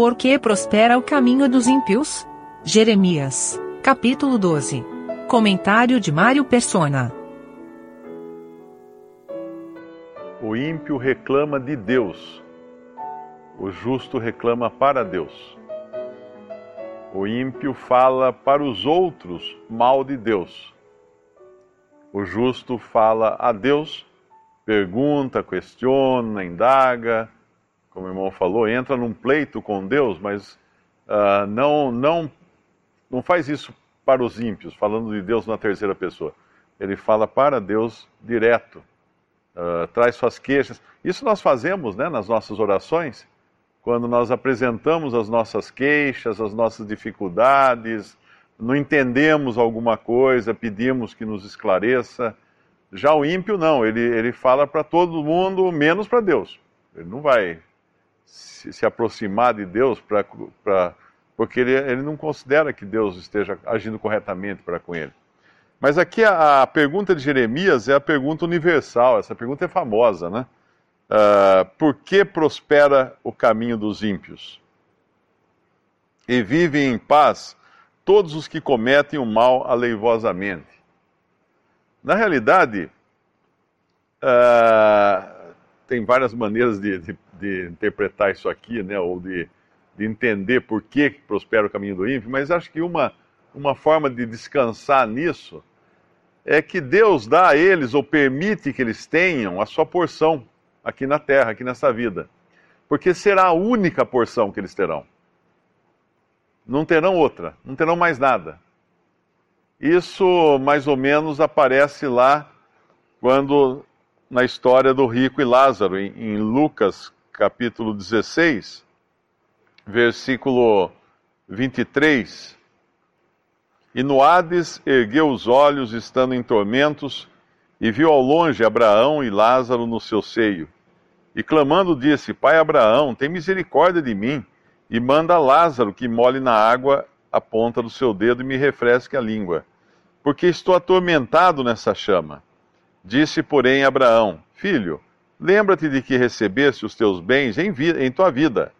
Por que prospera o caminho dos ímpios? Jeremias, capítulo 12. Comentário de Mário Persona. O ímpio reclama de Deus, o justo reclama para Deus. O ímpio fala para os outros mal de Deus. O justo fala a Deus, pergunta, questiona, indaga, como o irmão falou, entra num pleito com Deus, mas uh, não, não, não faz isso para os ímpios, falando de Deus na terceira pessoa. Ele fala para Deus direto, uh, traz suas queixas. Isso nós fazemos né, nas nossas orações, quando nós apresentamos as nossas queixas, as nossas dificuldades, não entendemos alguma coisa, pedimos que nos esclareça. Já o ímpio não, ele, ele fala para todo mundo, menos para Deus. Ele não vai se, se aproximar de Deus pra, pra, porque ele, ele não considera que Deus esteja agindo corretamente para com ele. Mas aqui a, a, pergunta de Jeremias é a pergunta universal, essa pergunta é famosa, né? Uh, por que prospera o caminho dos ímpios? E vivem em paz todos os que cometem o mal aleivosamente. Na realidade, uh, tem várias maneiras de, de, de, interpretar isso aqui, né, ou de, de entender por que prospera o caminho do ímpio, mas acho que uma, uma forma de descansar nisso é que Deus dá a eles, ou permite que eles tenham, a sua porção aqui na terra, aqui nessa vida. Porque será a única porção que eles terão. Não terão outra, não terão mais nada. Isso mais ou menos aparece lá quando na história do rico e Lázaro, em, em Lucas capítulo 16, versículo 23. E no Hades ergueu os olhos, estando em tormentos, e viu ao longe Abraão e Lázaro no seu seio. E clamando disse: Pai Abraão, tem misericórdia de mim, e manda Lázaro que molhe na água a ponta do seu dedo e me refresque a língua, porque estou atormentado nessa chama. Disse, porém, Abraão: Filho, lembra-te de que recebeste os teus bens em, em, tua vida,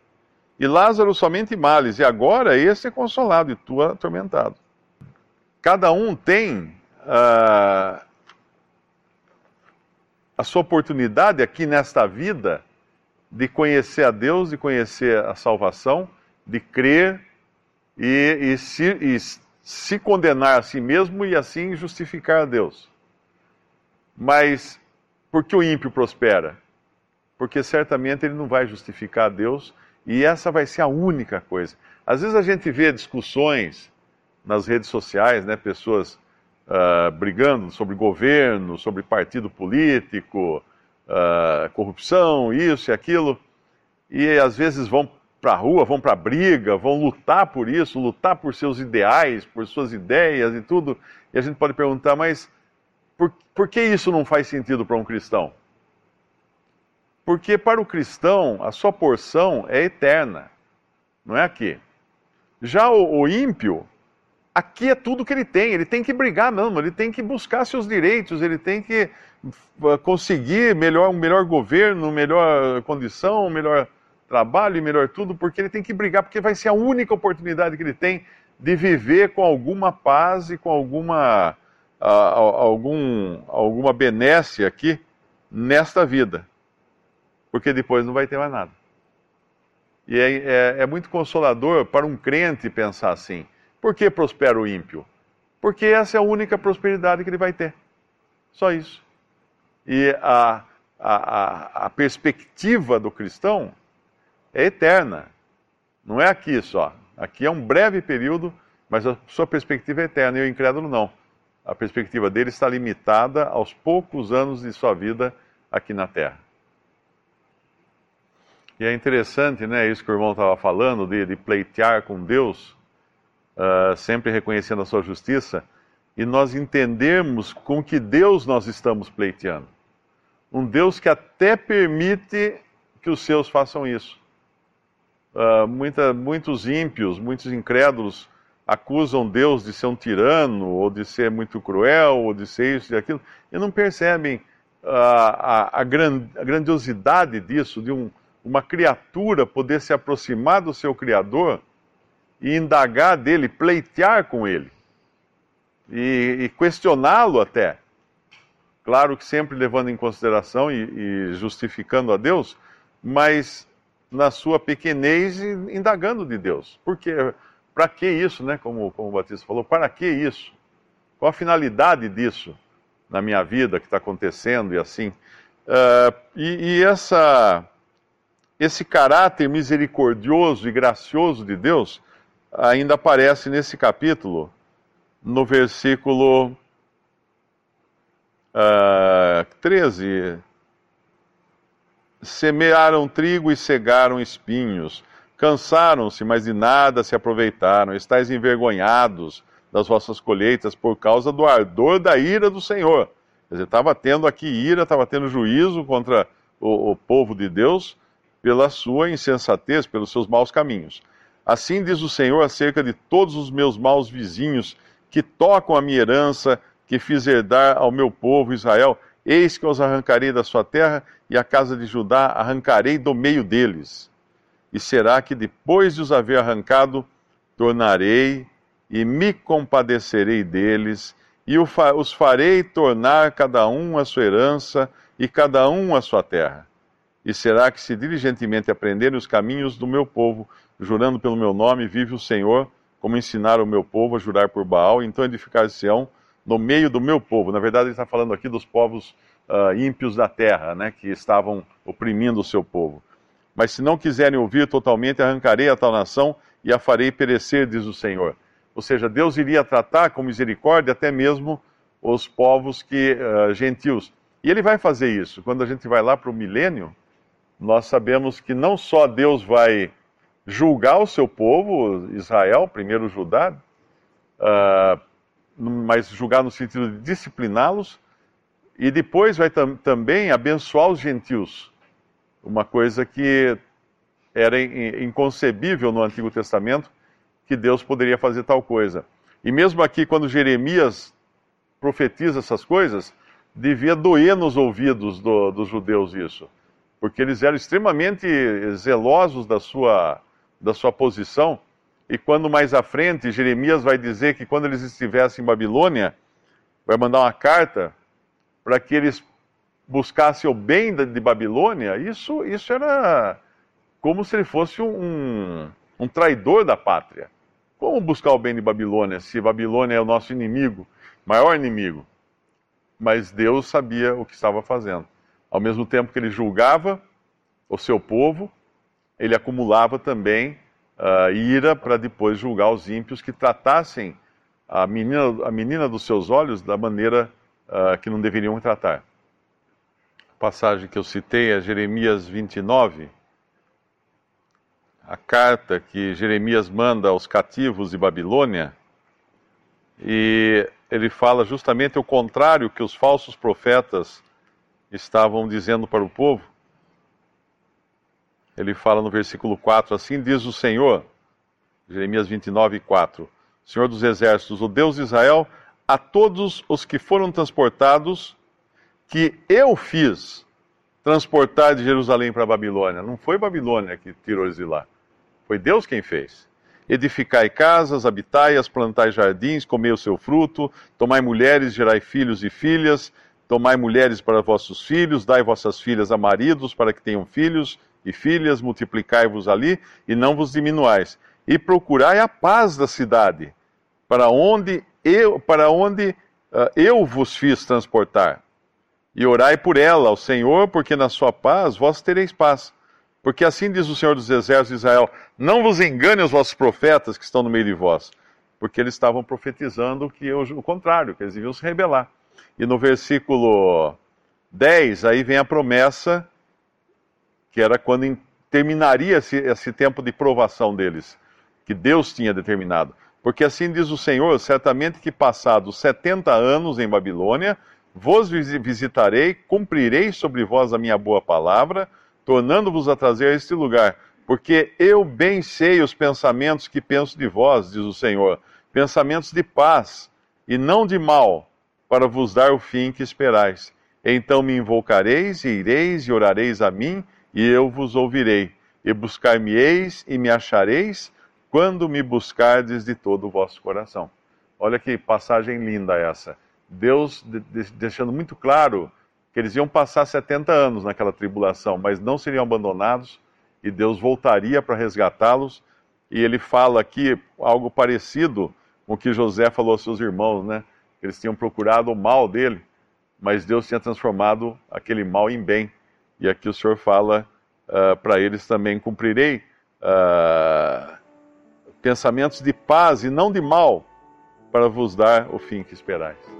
e Lázaro somente males, e agora esse é consolado e tu atormentado. Cada um tem uh, a sua oportunidade aqui nesta vida de conhecer a Deus, de conhecer a salvação, de crer e, e, se, e se condenar a si mesmo e assim justificar a Deus. Mas por que o ímpio prospera? Porque certamente ele não vai justificar a Deus e essa vai ser a única coisa. Às vezes a gente vê discussões nas redes sociais, né, pessoas uh, brigando sobre governo, sobre partido político, uh, corrupção, isso e aquilo, e às vezes vão para a rua, vão para a briga, vão lutar por isso, lutar por seus ideais, por suas ideias e tudo. E a gente pode perguntar, mas por, por que isso não faz sentido para um cristão? Porque para o cristão, a sua porção é eterna, não é aqui. Já o, o ímpio, aqui é tudo que ele tem, ele tem que brigar mesmo, ele tem que buscar seus direitos, ele tem que uh, conseguir melhor, um melhor governo, melhor condição, melhor trabalho e melhor tudo, porque ele tem que brigar, porque vai ser a única oportunidade que ele tem de viver com alguma paz e com alguma algum, alguma benesse aqui nesta vida, porque depois não vai ter mais nada. E é, é, é muito consolador para um crente pensar assim: por que prospera o ímpio? Porque essa é a única prosperidade que ele vai ter. Só isso. E a, a, a, perspectiva do cristão é eterna. Não é aqui só. Aqui é um breve período, mas a sua perspectiva é eterna. E o incrédulo não a perspectiva dele está limitada aos poucos anos de sua vida aqui na Terra. E é interessante, né, isso que o irmão estava falando, de, de, pleitear com Deus, uh, sempre reconhecendo a sua justiça, e nós entendermos com que Deus nós estamos pleiteando. Um Deus que até permite que os seus façam isso. Uh, muita, muitos ímpios, muitos incrédulos acusam Deus de ser um tirano, ou de ser muito cruel, ou de ser isso e aquilo, e não percebem a, a, a, grand, a grandiosidade disso, de um, uma criatura poder se aproximar do seu Criador e indagar dele, pleitear com ele e, e questioná-lo até. Claro que sempre levando em consideração e, e justificando a Deus, mas na sua pequenez indagando de Deus. Porque para que isso, né? Como, como o Batista falou, para que isso? Qual a finalidade disso na minha vida que está acontecendo e assim? Uh, e, e essa, esse caráter misericordioso e gracioso de Deus ainda aparece nesse capítulo, no versículo uh, 13. Semearam trigo e cegaram espinhos. Cansaram-se, mas de nada se aproveitaram. Estais envergonhados das vossas colheitas por causa do ardor da ira do Senhor. Quer dizer, estava tendo aqui ira, estava tendo juízo contra o, o povo de Deus pela sua insensatez, pelos seus maus caminhos. Assim diz o Senhor acerca de todos os meus maus vizinhos que tocam a minha herança, que fiz herdar ao meu povo Israel. Eis que os arrancarei da sua terra e a casa de Judá arrancarei do meio deles. E será que depois de os haver arrancado, tornarei e me compadecerei deles e os farei tornar cada um a sua herança e cada um a sua terra. E será que se diligentemente aprenderem os caminhos do meu povo, jurando pelo meu nome, vive o Senhor, como ensinaram o meu povo a jurar por Baal, então edificar-se-ão no meio do meu povo. Na verdade, ele está falando aqui dos povos uh, ímpios da terra, né, que estavam oprimindo o seu povo. Mas se não quiserem ouvir totalmente, arrancarei a tal nação e a farei perecer, diz o Senhor. Ou seja, Deus iria tratar com misericórdia até mesmo os povos que uh, gentios. E ele vai fazer isso. Quando a gente vai lá para o milênio, nós sabemos que não só Deus vai julgar o seu povo, Israel, primeiro Judá, uh, mas julgar no sentido de discipliná-los, e depois vai tam também abençoar os gentios, uma coisa que era inconcebível no Antigo Testamento, que Deus poderia fazer tal coisa. E mesmo aqui, quando Jeremias profetiza essas coisas, devia doer nos ouvidos do, dos judeus isso, porque eles eram extremamente zelosos da sua da sua posição. E quando mais à frente, Jeremias vai dizer que quando eles estivessem em Babilônia, vai mandar uma carta para que eles buscassem o bem de Babilônia. Isso, isso era como se ele fosse um, um traidor da pátria. Como buscar o bem de Babilônia se Babilônia é o nosso inimigo, maior inimigo? Mas Deus sabia o que estava fazendo. Ao mesmo tempo que ele julgava o seu povo, ele acumulava também uh, ira para depois julgar os ímpios que tratassem a menina, a menina dos seus olhos da maneira uh, que não deveriam tratar. Passagem que eu citei é Jeremias 29, a carta que Jeremias manda aos cativos de Babilônia, e ele fala justamente o contrário que os falsos profetas estavam dizendo para o povo. Ele fala no versículo 4: Assim diz o Senhor, Jeremias 29, 4, Senhor dos exércitos, o Deus de Israel, a todos os que foram transportados, que eu fiz transportar de Jerusalém para Babilônia. Não foi Babilônia que tirou eles de lá. Foi Deus quem fez. Edificai casas, habitai-as, plantai jardins, comei o seu fruto, tomai mulheres, gerai filhos e filhas, tomai mulheres para vossos filhos, dai vossas filhas a maridos para que tenham filhos, e filhas, multiplicai-vos ali e não vos diminuais. E procurai a paz da cidade, para onde eu, para onde uh, eu vos fiz transportar. E orai por ela ao Senhor, porque na sua paz vós tereis paz. Porque assim diz o Senhor dos Exércitos de Israel: Não vos engane os vossos profetas que estão no meio de vós, porque eles estavam profetizando que o contrário, que eles iam se rebelar. E no versículo 10, aí vem a promessa que era quando terminaria esse, esse tempo de provação deles, que Deus tinha determinado. Porque assim diz o Senhor: certamente que passados 70 anos em Babilônia, vos visitarei, cumprirei sobre vós a minha boa palavra, tornando-vos a trazer a este lugar. Porque eu bem sei os pensamentos que penso de vós, diz o Senhor, pensamentos de paz e não de mal, para vos dar o fim que esperais. Então me invocareis e ireis e orareis a mim, e eu vos ouvirei. E buscar-me-eis e me achareis quando me buscardes de todo o vosso coração. Olha que passagem linda essa. Deus deixando muito claro que eles iam passar 70 anos naquela tribulação, mas não seriam abandonados e Deus voltaria para resgatá-los. E ele fala aqui algo parecido com o que José falou aos seus irmãos, né? Eles tinham procurado o mal dele, mas Deus tinha transformado aquele mal em bem. E aqui o Senhor fala uh, para eles também: cumprirei uh, pensamentos de paz e não de mal, para vos dar o fim que esperais.